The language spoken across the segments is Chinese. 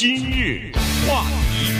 今日话题，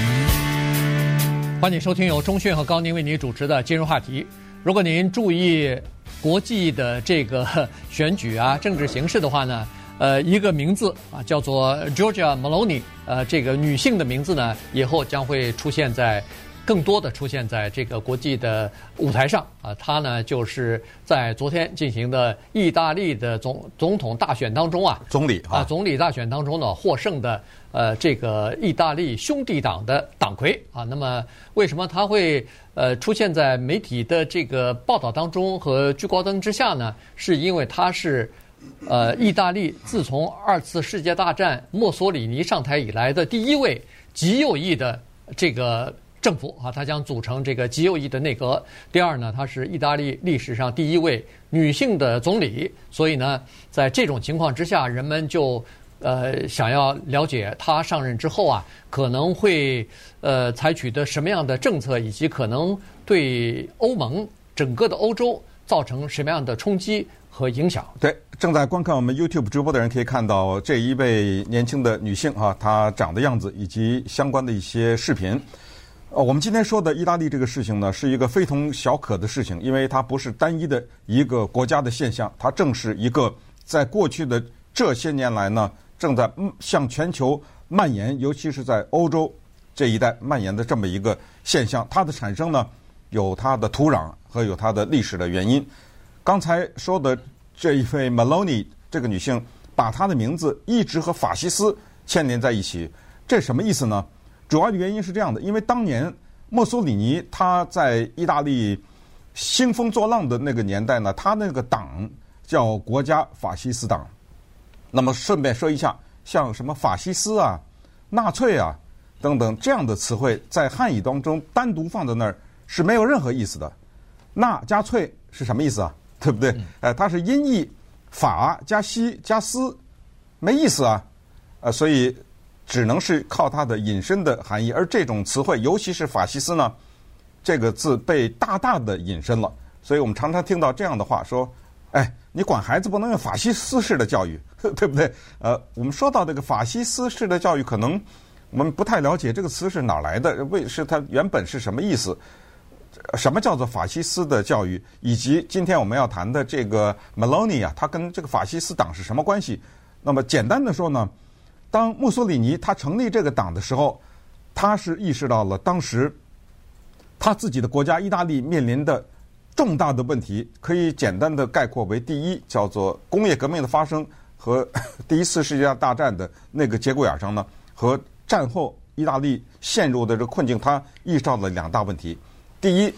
欢迎收听由钟讯和高宁为您主持的今日话题。如果您注意国际的这个选举啊、政治形势的话呢，呃，一个名字啊叫做 Georgia Maloney，呃，这个女性的名字呢，以后将会出现在。更多的出现在这个国际的舞台上啊，他呢就是在昨天进行的意大利的总总统大选当中啊，总理啊，总理大选当中呢获胜的呃这个意大利兄弟党的党魁啊，那么为什么他会呃出现在媒体的这个报道当中和聚光灯之下呢？是因为他是呃意大利自从二次世界大战墨索里尼上台以来的第一位极右翼的这个。政府啊，他将组成这个极右翼的内阁。第二呢，他是意大利历史上第一位女性的总理。所以呢，在这种情况之下，人们就呃想要了解他上任之后啊，可能会呃采取的什么样的政策，以及可能对欧盟整个的欧洲造成什么样的冲击和影响。对，正在观看我们 YouTube 直播的人可以看到这一位年轻的女性啊，她长的样子以及相关的一些视频。呃，我们今天说的意大利这个事情呢，是一个非同小可的事情，因为它不是单一的一个国家的现象，它正是一个在过去的这些年来呢，正在向全球蔓延，尤其是在欧洲这一带蔓延的这么一个现象。它的产生呢，有它的土壤和有它的历史的原因。刚才说的这一位 Meloni 这个女性，把她的名字一直和法西斯牵连在一起，这什么意思呢？主要的原因是这样的，因为当年墨索里尼他在意大利兴风作浪的那个年代呢，他那个党叫国家法西斯党。那么顺便说一下，像什么法西斯啊、纳粹啊等等这样的词汇，在汉语当中单独放在那儿是没有任何意思的。纳加粹是什么意思啊？对不对？哎，它是音译，法加西加斯，没意思啊。呃，所以。只能是靠它的引申的含义，而这种词汇，尤其是法西斯呢，这个字被大大的引申了。所以我们常常听到这样的话说：“哎，你管孩子不能用法西斯式的教育，对不对？”呃，我们说到这个法西斯式的教育，可能我们不太了解这个词是哪来的，为是它原本是什么意思？什么叫做法西斯的教育？以及今天我们要谈的这个 Meloni 啊，它跟这个法西斯党是什么关系？那么简单的说呢？当墨索里尼他成立这个党的时候，他是意识到了当时他自己的国家意大利面临的重大的问题，可以简单的概括为：第一，叫做工业革命的发生和 第一次世界大战的那个节骨眼上呢，和战后意大利陷入的这个困境，他意识到了两大问题：第一，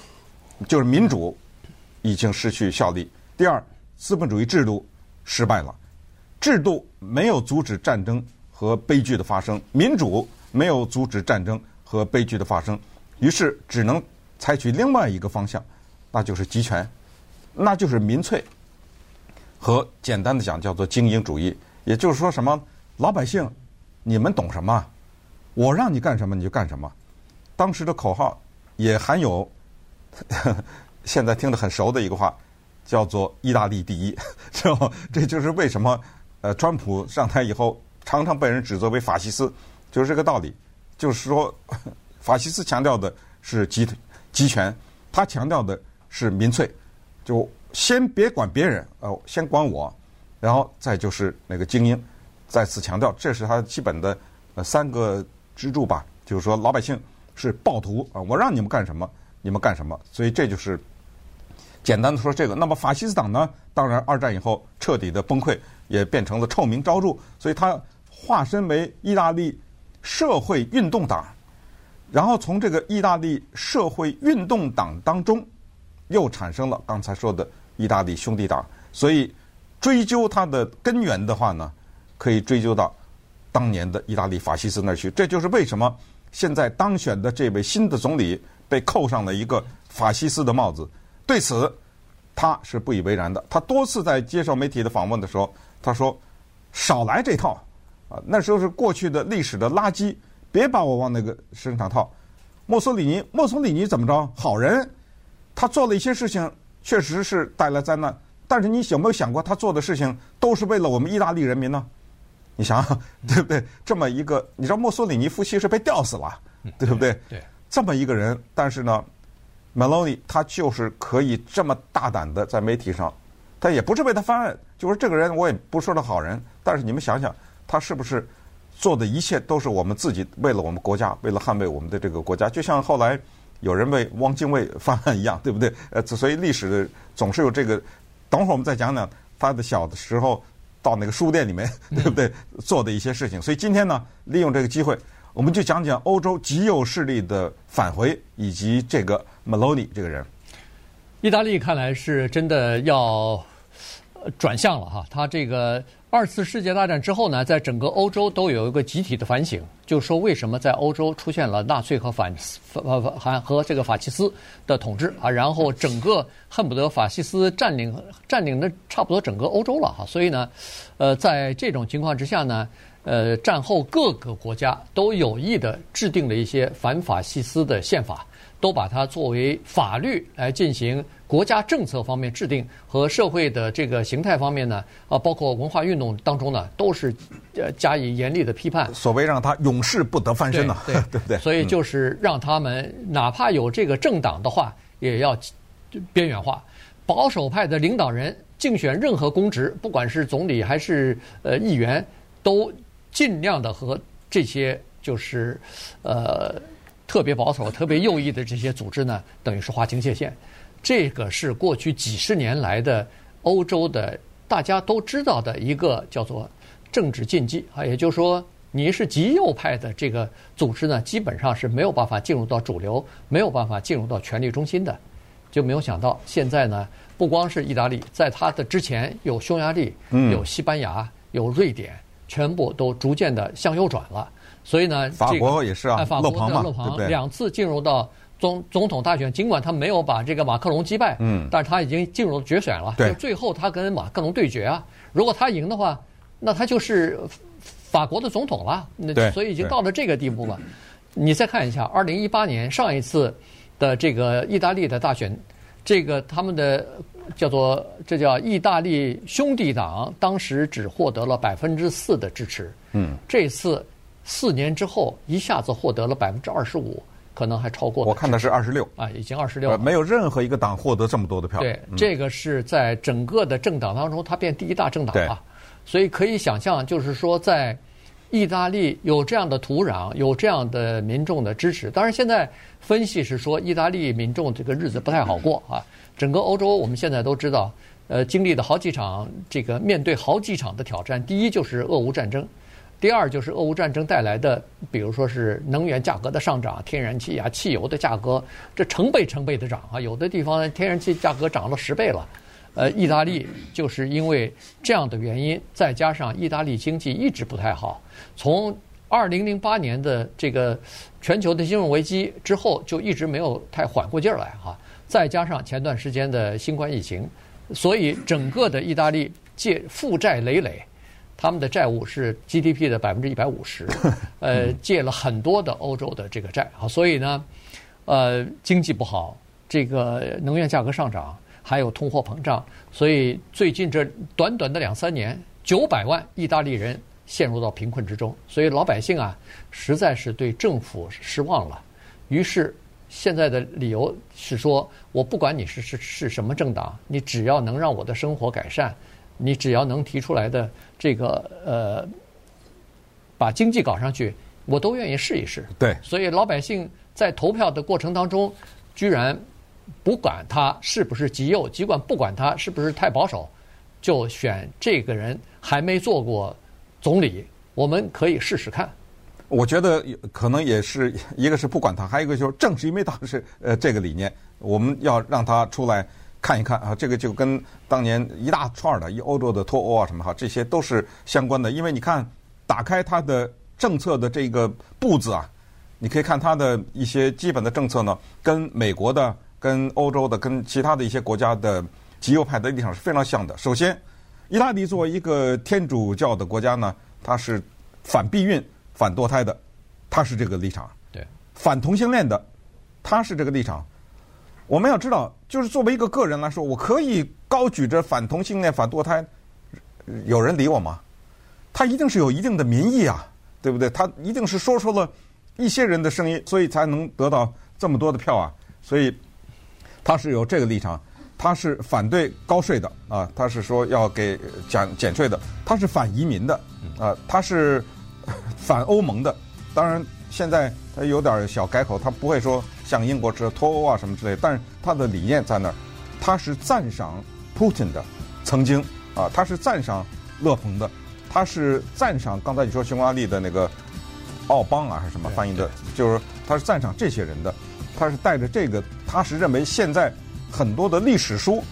就是民主已经失去效力；第二，资本主义制度失败了，制度没有阻止战争。和悲剧的发生，民主没有阻止战争和悲剧的发生，于是只能采取另外一个方向，那就是集权，那就是民粹，和简单的讲叫做精英主义。也就是说，什么老百姓，你们懂什么？我让你干什么你就干什么。当时的口号也含有 现在听得很熟的一个话，叫做“意大利第一”，就这就是为什么呃，川普上台以后。常常被人指责为法西斯，就是这个道理。就是说，法西斯强调的是集集权，他强调的是民粹。就先别管别人，呃，先管我，然后再就是那个精英。再次强调，这是他基本的三个支柱吧。就是说，老百姓是暴徒啊，我让你们干什么，你们干什么。所以这就是简单的说这个。那么法西斯党呢，当然二战以后彻底的崩溃，也变成了臭名昭著。所以他。化身为意大利社会运动党，然后从这个意大利社会运动党当中，又产生了刚才说的意大利兄弟党。所以追究它的根源的话呢，可以追究到当年的意大利法西斯那儿去。这就是为什么现在当选的这位新的总理被扣上了一个法西斯的帽子。对此，他是不以为然的。他多次在接受媒体的访问的时候，他说：“少来这套。”啊，那时候是过去的历史的垃圾，别把我往那个身上套。墨索里尼，墨索里尼怎么着？好人，他做了一些事情，确实是带来灾难。但是你有没有想过，他做的事情都是为了我们意大利人民呢？你想想，对不对？这么一个，你知道墨索里尼夫妻是被吊死了，对不对？对，这么一个人，但是呢，Meloni 他就是可以这么大胆的在媒体上，他也不是为他翻案，就是这个人我也不说他好人，但是你们想想，他是不是做的一切都是我们自己为了我们国家，为了捍卫我们的这个国家？就像后来有人为汪精卫翻案一样，对不对？呃，所以历史总是有这个。等会儿我们再讲讲他的小的时候。到那个书店里面，对不对？做的一些事情。所以今天呢，利用这个机会，我们就讲讲欧洲极右势力的返回，以及这个 Maloney 这个人。意大利看来是真的要转向了哈，他这个。二次世界大战之后呢，在整个欧洲都有一个集体的反省，就是说为什么在欧洲出现了纳粹和反呃和和这个法西斯的统治啊，然后整个恨不得法西斯占领占领的差不多整个欧洲了哈，所以呢，呃，在这种情况之下呢，呃，战后各个国家都有意的制定了一些反法西斯的宪法。都把它作为法律来进行国家政策方面制定和社会的这个形态方面呢，啊，包括文化运动当中呢，都是呃加以严厉的批判。所谓让他永世不得翻身呢，对，对，对不对？所以就是让他们哪怕有这个政党的话，也要边缘化。保守派的领导人竞选任何公职，不管是总理还是呃议员，都尽量的和这些就是呃。特别保守、特别右翼的这些组织呢，等于是划清界限。这个是过去几十年来的欧洲的大家都知道的一个叫做政治禁忌啊，也就是说，你是极右派的这个组织呢，基本上是没有办法进入到主流，没有办法进入到权力中心的。就没有想到现在呢，不光是意大利，在它的之前有匈牙利、有西班牙、有瑞典，全部都逐渐的向右转了。所以呢，法国也是啊，法国的勒庞两次进入到总总统大选，尽管他没有把这个马克龙击败，嗯，但是他已经进入决选了。对，最后他跟马克龙对决啊，如果他赢的话，那他就是法国的总统了。那所以已经到了这个地步了。你再看一下，二零一八年上一次的这个意大利的大选，这个他们的叫做这叫意大利兄弟党，当时只获得了百分之四的支持。嗯，这次。四年之后，一下子获得了百分之二十五，可能还超过。我看的是二十六啊，已经二十六，没有任何一个党获得这么多的票。对，嗯、这个是在整个的政党当中，它变第一大政党了。所以可以想象，就是说，在意大利有这样的土壤，有这样的民众的支持。当然，现在分析是说，意大利民众这个日子不太好过啊。整个欧洲，我们现在都知道，呃，经历了好几场这个面对好几场的挑战。第一就是俄乌战争。第二就是俄乌战争带来的，比如说是能源价格的上涨，天然气啊、汽油的价格，这成倍成倍的涨啊！有的地方天然气价格涨了十倍了。呃，意大利就是因为这样的原因，再加上意大利经济一直不太好，从二零零八年的这个全球的金融危机之后，就一直没有太缓过劲儿来哈。再加上前段时间的新冠疫情，所以整个的意大利借负债累累。他们的债务是 GDP 的百分之一百五十，呃，借了很多的欧洲的这个债啊，所以呢，呃，经济不好，这个能源价格上涨，还有通货膨胀，所以最近这短短的两三年，九百万意大利人陷入到贫困之中，所以老百姓啊，实在是对政府失望了。于是现在的理由是说，我不管你是是是什么政党，你只要能让我的生活改善。你只要能提出来的这个呃，把经济搞上去，我都愿意试一试。对，所以老百姓在投票的过程当中，居然不管他是不是极右，尽管不管他是不是太保守，就选这个人还没做过总理，我们可以试试看。我觉得可能也是一个是不管他，还有一个就是正是因为他是呃这个理念，我们要让他出来。看一看啊，这个就跟当年一大串的，一欧洲的脱欧啊什么哈，这些都是相关的。因为你看，打开它的政策的这个步子啊，你可以看它的一些基本的政策呢，跟美国的、跟欧洲的、跟其他的一些国家的极右派的立场是非常像的。首先，意大利作为一个天主教的国家呢，它是反避孕、反堕胎的，它是这个立场。对，反同性恋的，它是这个立场。我们要知道，就是作为一个个人来说，我可以高举着反同性恋、反堕胎，有人理我吗？他一定是有一定的民意啊，对不对？他一定是说出了一些人的声音，所以才能得到这么多的票啊。所以他是有这个立场，他是反对高税的啊，他是说要给减减税的，他是反移民的啊，他是反欧盟的。当然现在他有点小改口，他不会说像英国这脱欧啊什么之类，但是他的理念在那儿，他是赞赏 Putin 的。曾经啊，他是赞赏勒庞的，他是赞赏刚才你说匈牙利的那个奥邦啊，还是什么翻译的，就是他是赞赏这些人的，他是带着这个，他是认为现在很多的历史书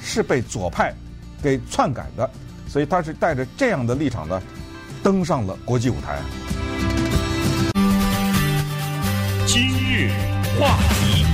是被左派给篡改的，所以他是带着这样的立场呢，登上了国际舞台。今日话题。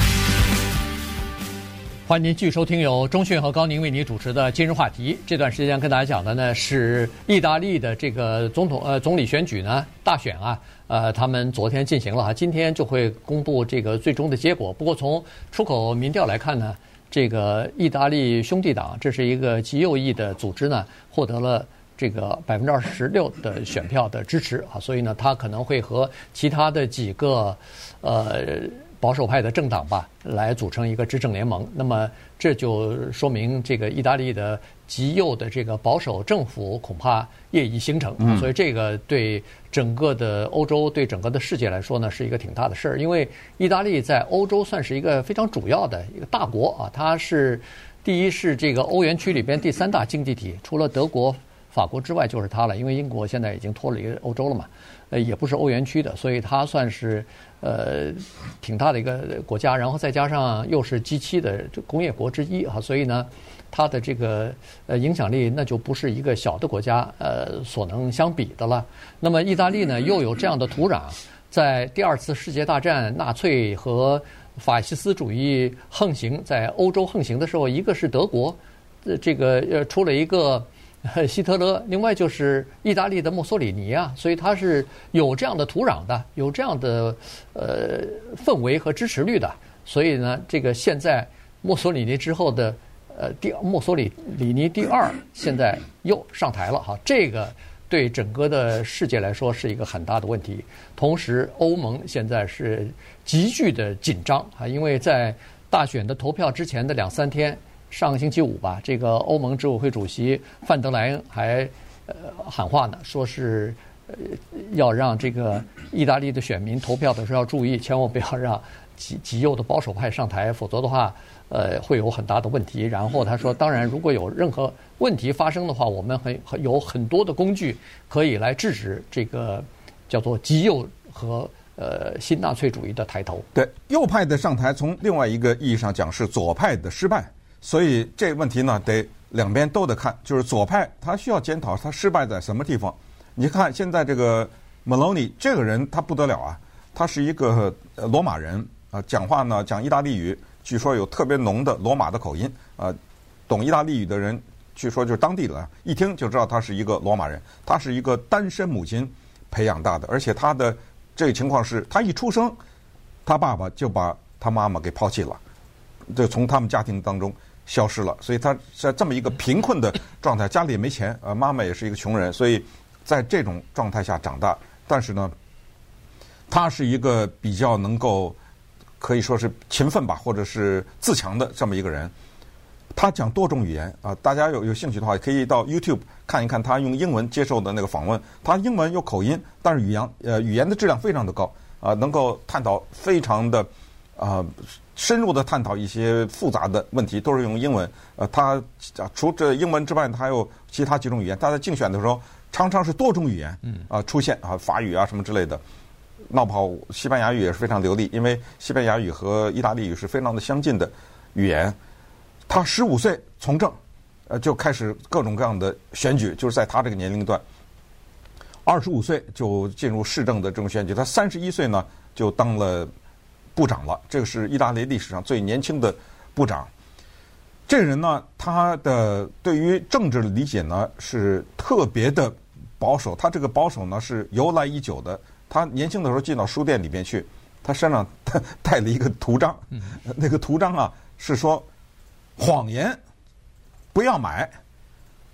欢迎您继续收听由中讯和高宁为您主持的今日话题。这段时间跟大家讲的呢是意大利的这个总统呃总理选举呢大选啊，呃他们昨天进行了哈，今天就会公布这个最终的结果。不过从出口民调来看呢，这个意大利兄弟党这是一个极右翼的组织呢，获得了这个百分之二十六的选票的支持啊，所以呢他可能会和其他的几个呃。保守派的政党吧，来组成一个执政联盟。那么这就说明，这个意大利的极右的这个保守政府恐怕业已形成。嗯。所以这个对整个的欧洲、对整个的世界来说呢，是一个挺大的事儿。因为意大利在欧洲算是一个非常主要的一个大国啊，它是第一是这个欧元区里边第三大经济体，除了德国、法国之外就是它了。因为英国现在已经脱离欧洲了嘛，呃，也不是欧元区的，所以它算是。呃，挺大的一个国家，然后再加上又是 G7 的工业国之一啊，所以呢，它的这个呃影响力那就不是一个小的国家呃所能相比的了。那么意大利呢，又有这样的土壤，在第二次世界大战纳粹和法西斯主义横行在欧洲横行的时候，一个是德国，呃这个呃出了一个。希特勒，另外就是意大利的墨索里尼啊，所以他是有这样的土壤的，有这样的呃氛围和支持率的。所以呢，这个现在墨索里尼之后的呃第墨索里里尼第二，现在又上台了哈，这个对整个的世界来说是一个很大的问题。同时，欧盟现在是急剧的紧张啊，因为在大选的投票之前的两三天。上个星期五吧，这个欧盟执委会主席范德莱恩还呃喊话呢，说是呃要让这个意大利的选民投票的时候要注意，千万不要让极极右的保守派上台，否则的话呃会有很大的问题。然后他说，当然如果有任何问题发生的话，我们很有很多的工具可以来制止这个叫做极右和呃新纳粹主义的抬头。对，右派的上台，从另外一个意义上讲是左派的失败。所以这个问题呢，得两边都得看。就是左派他需要检讨他失败在什么地方。你看现在这个 Meloni 这个人他不得了啊，他是一个罗马人啊，讲话呢讲意大利语，据说有特别浓的罗马的口音啊。懂意大利语的人，据说就是当地的，一听就知道他是一个罗马人。他是一个单身母亲培养大的，而且他的这个情况是他一出生，他爸爸就把他妈妈给抛弃了，就从他们家庭当中。消失了，所以他在这么一个贫困的状态，家里也没钱，呃，妈妈也是一个穷人，所以在这种状态下长大。但是呢，他是一个比较能够可以说是勤奋吧，或者是自强的这么一个人。他讲多种语言啊，大家有有兴趣的话，可以到 YouTube 看一看他用英文接受的那个访问。他英文有口音，但是语言呃语言的质量非常的高啊，能够探讨非常的啊。深入的探讨一些复杂的问题，都是用英文。呃，他除这英文之外，他还有其他几种语言。他在竞选的时候，常常是多种语言啊出现啊，法语啊什么之类的。闹不好西班牙语也是非常流利，因为西班牙语和意大利语是非常的相近的语言。他十五岁从政，呃，就开始各种各样的选举，就是在他这个年龄段。二十五岁就进入市政的这种选举，他三十一岁呢就当了。部长了，这个是意大利历史上最年轻的部长。这个人呢，他的对于政治的理解呢是特别的保守。他这个保守呢是由来已久的。他年轻的时候进到书店里面去，他身上带 了一个图章，那个图章啊是说谎言不要买，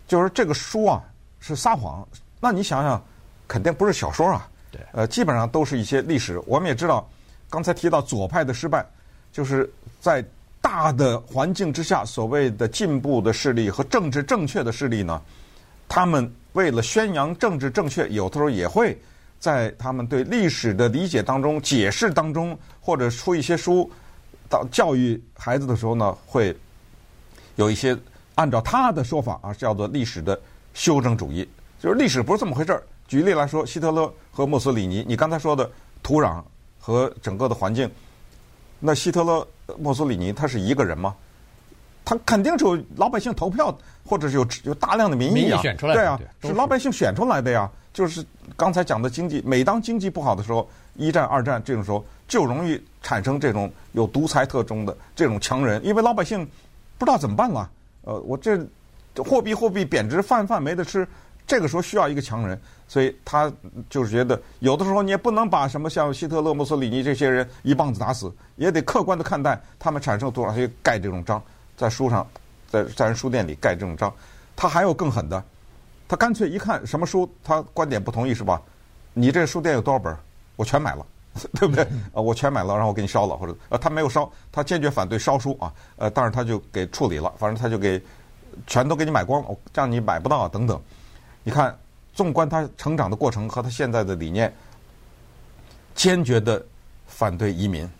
就是这个书啊是撒谎，那你想想，肯定不是小说啊。对。呃，基本上都是一些历史。我们也知道，刚才提到左派的失败，就是在大的环境之下，所谓的进步的势力和政治正确的势力呢，他们为了宣扬政治正确，有的时候也会在他们对历史的理解当中、解释当中，或者出一些书，到教育孩子的时候呢，会有一些按照他的说法啊，叫做历史的修正主义，就是历史不是这么回事儿。举例来说，希特勒和墨索里尼，你刚才说的土壤和整个的环境，那希特勒、墨索里尼他是一个人吗？他肯定是有老百姓投票，或者是有有大量的民意啊，选出来的对啊，对是老百姓选出来的呀。就是刚才讲的经济，每当经济不好的时候，一战、二战这种时候，就容易产生这种有独裁特征的这种强人，因为老百姓不知道怎么办了。呃，我这货币货币贬值，饭饭没得吃。这个时候需要一个强人，所以他就是觉得有的时候你也不能把什么像希特勒、墨索里尼这些人一棒子打死，也得客观的看待他们产生多少就盖这种章，在书上，在在人书店里盖这种章。他还有更狠的，他干脆一看什么书他观点不同意是吧？你这书店有多少本？我全买了，对不对？呃，我全买了，然后我给你烧了，或者呃他没有烧，他坚决反对烧书啊，呃，但是他就给处理了，反正他就给全都给你买光了，这样你买不到啊等等。你看，纵观他成长的过程和他现在的理念，坚决的反对移民，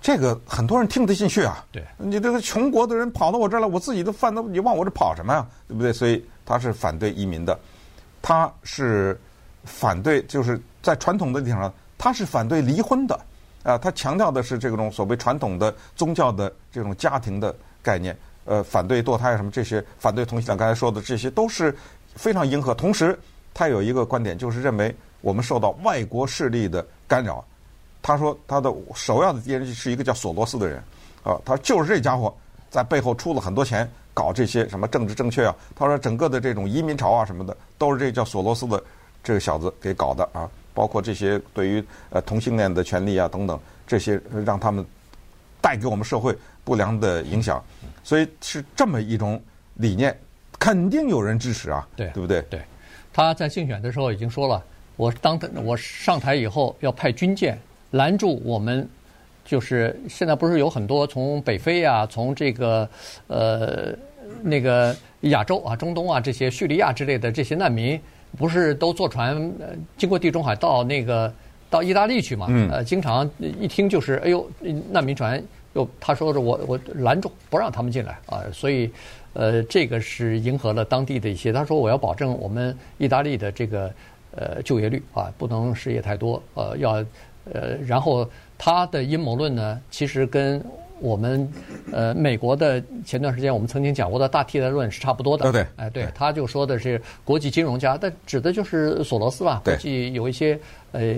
这个很多人听得进去啊。对，你这个穷国的人跑到我这儿来，我自己的饭都你往我这跑什么呀？对不对？所以他是反对移民的，他是反对，就是在传统的立场上，他是反对离婚的啊。他强调的是这种所谓传统的宗教的这种家庭的概念，呃，反对堕胎什么这些，反对同性恋，刚才说的这些都是。非常迎合，同时他有一个观点，就是认为我们受到外国势力的干扰。他说他的首要的敌人是一个叫索罗斯的人，啊，他就是这家伙在背后出了很多钱搞这些什么政治正确啊。他说整个的这种移民潮啊什么的，都是这叫索罗斯的这个小子给搞的啊。包括这些对于呃同性恋的权利啊等等，这些让他们带给我们社会不良的影响。所以是这么一种理念。肯定有人支持啊，对，对不对？对，他在竞选的时候已经说了，我当他我上台以后要派军舰拦住我们，就是现在不是有很多从北非啊，从这个呃那个亚洲啊、中东啊这些叙利亚之类的这些难民，不是都坐船经过地中海到那个到意大利去嘛？嗯。呃，经常一听就是哎呦，难民船又他说是我我拦住不让他们进来啊，所以。呃，这个是迎合了当地的一些。他说：“我要保证我们意大利的这个呃就业率啊，不能失业太多。呃，要呃，然后他的阴谋论呢，其实跟我们呃美国的前段时间我们曾经讲过的大替代论是差不多的。对对，哎，对，他就说的是国际金融家，但指的就是索罗斯吧？估计有一些呃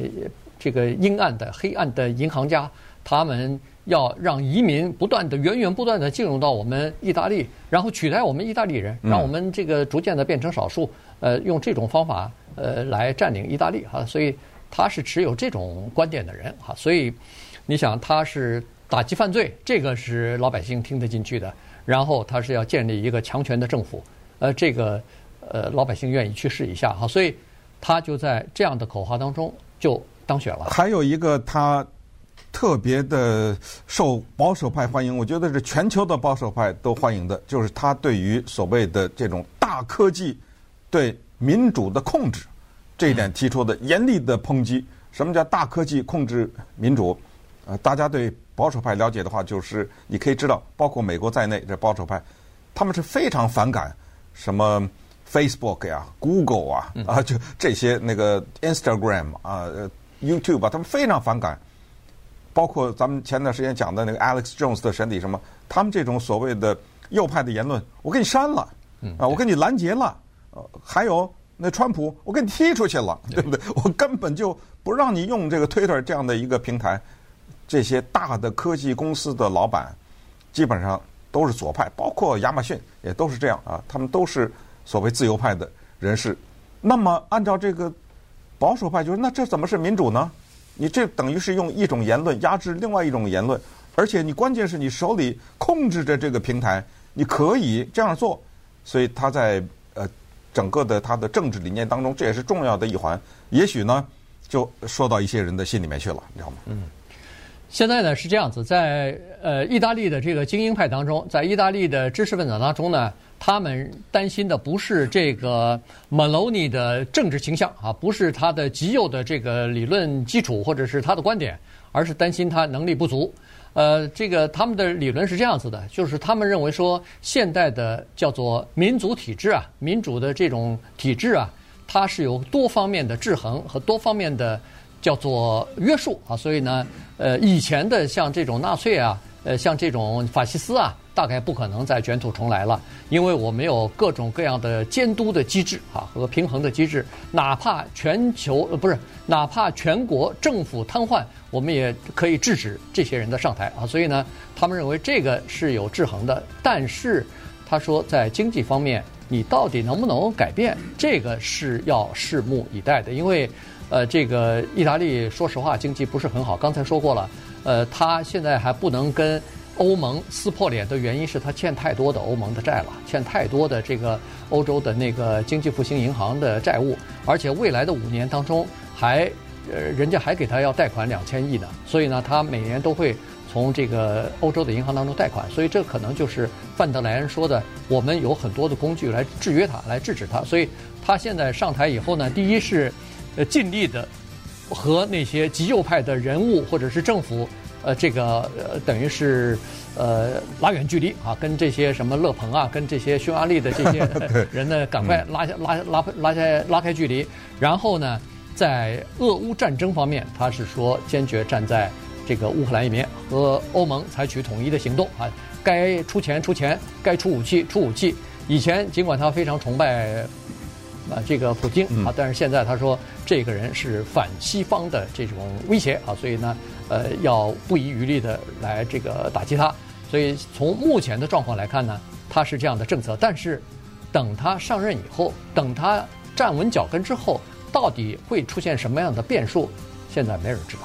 这个阴暗的、黑暗的银行家，他们。”要让移民不断的、源源不断的进入到我们意大利，然后取代我们意大利人，让我们这个逐渐的变成少数，呃，用这种方法呃来占领意大利哈，所以他是持有这种观点的人哈，所以你想他是打击犯罪，这个是老百姓听得进去的，然后他是要建立一个强权的政府，呃，这个呃老百姓愿意去试一下哈，所以他就在这样的口号当中就当选了。还有一个他。特别的受保守派欢迎，我觉得是全球的保守派都欢迎的，就是他对于所谓的这种大科技对民主的控制这一点提出的严厉的抨击。什么叫大科技控制民主？呃，大家对保守派了解的话，就是你可以知道，包括美国在内这保守派，他们是非常反感什么 Facebook 呀、Google 啊啊，就这些那个 Instagram 啊、YouTube 啊，他们非常反感。包括咱们前段时间讲的那个 Alex Jones 的审理什么，他们这种所谓的右派的言论，我给你删了，啊，我给你拦截了，呃，还有那川普，我给你踢出去了，对不对？我根本就不让你用这个 Twitter 这样的一个平台。这些大的科技公司的老板基本上都是左派，包括亚马逊也都是这样啊，他们都是所谓自由派的人士。那么按照这个保守派，就是那这怎么是民主呢？你这等于是用一种言论压制另外一种言论，而且你关键是你手里控制着这个平台，你可以这样做，所以他在呃整个的他的政治理念当中，这也是重要的一环。也许呢，就说到一些人的心里面去了，你知道吗？嗯。现在呢是这样子，在呃意大利的这个精英派当中，在意大利的知识分子当中呢，他们担心的不是这个 Meloni 的政治倾向啊，不是他的极右的这个理论基础或者是他的观点，而是担心他能力不足。呃，这个他们的理论是这样子的，就是他们认为说，现代的叫做民主体制啊，民主的这种体制啊，它是有多方面的制衡和多方面的。叫做约束啊，所以呢，呃，以前的像这种纳粹啊，呃，像这种法西斯啊，大概不可能再卷土重来了，因为我们有各种各样的监督的机制啊和平衡的机制，哪怕全球呃不是，哪怕全国政府瘫痪，我们也可以制止这些人的上台啊。所以呢，他们认为这个是有制衡的，但是他说在经济方面，你到底能不能改变，这个是要拭目以待的，因为。呃，这个意大利说实话经济不是很好。刚才说过了，呃，他现在还不能跟欧盟撕破脸的原因是他欠太多的欧盟的债了，欠太多的这个欧洲的那个经济复兴银行的债务，而且未来的五年当中还，呃，人家还给他要贷款两千亿呢。所以呢，他每年都会从这个欧洲的银行当中贷款。所以这可能就是范德莱恩说的，我们有很多的工具来制约他，来制止他。所以他现在上台以后呢，第一是。呃，尽力的和那些极右派的人物或者是政府，呃，这个呃，等于是呃拉远距离啊，跟这些什么勒庞啊，跟这些匈牙利的这些 人呢，赶快拉下拉拉拉下拉开距离。然后呢，在俄乌战争方面，他是说坚决站在这个乌克兰一边，和欧盟采取统一的行动啊，该出钱出钱，该出武器出武器。以前尽管他非常崇拜。啊，这个普京啊，但是现在他说这个人是反西方的这种威胁啊，所以呢，呃，要不遗余力的来这个打击他。所以从目前的状况来看呢，他是这样的政策。但是等他上任以后，等他站稳脚跟之后，到底会出现什么样的变数，现在没人知道。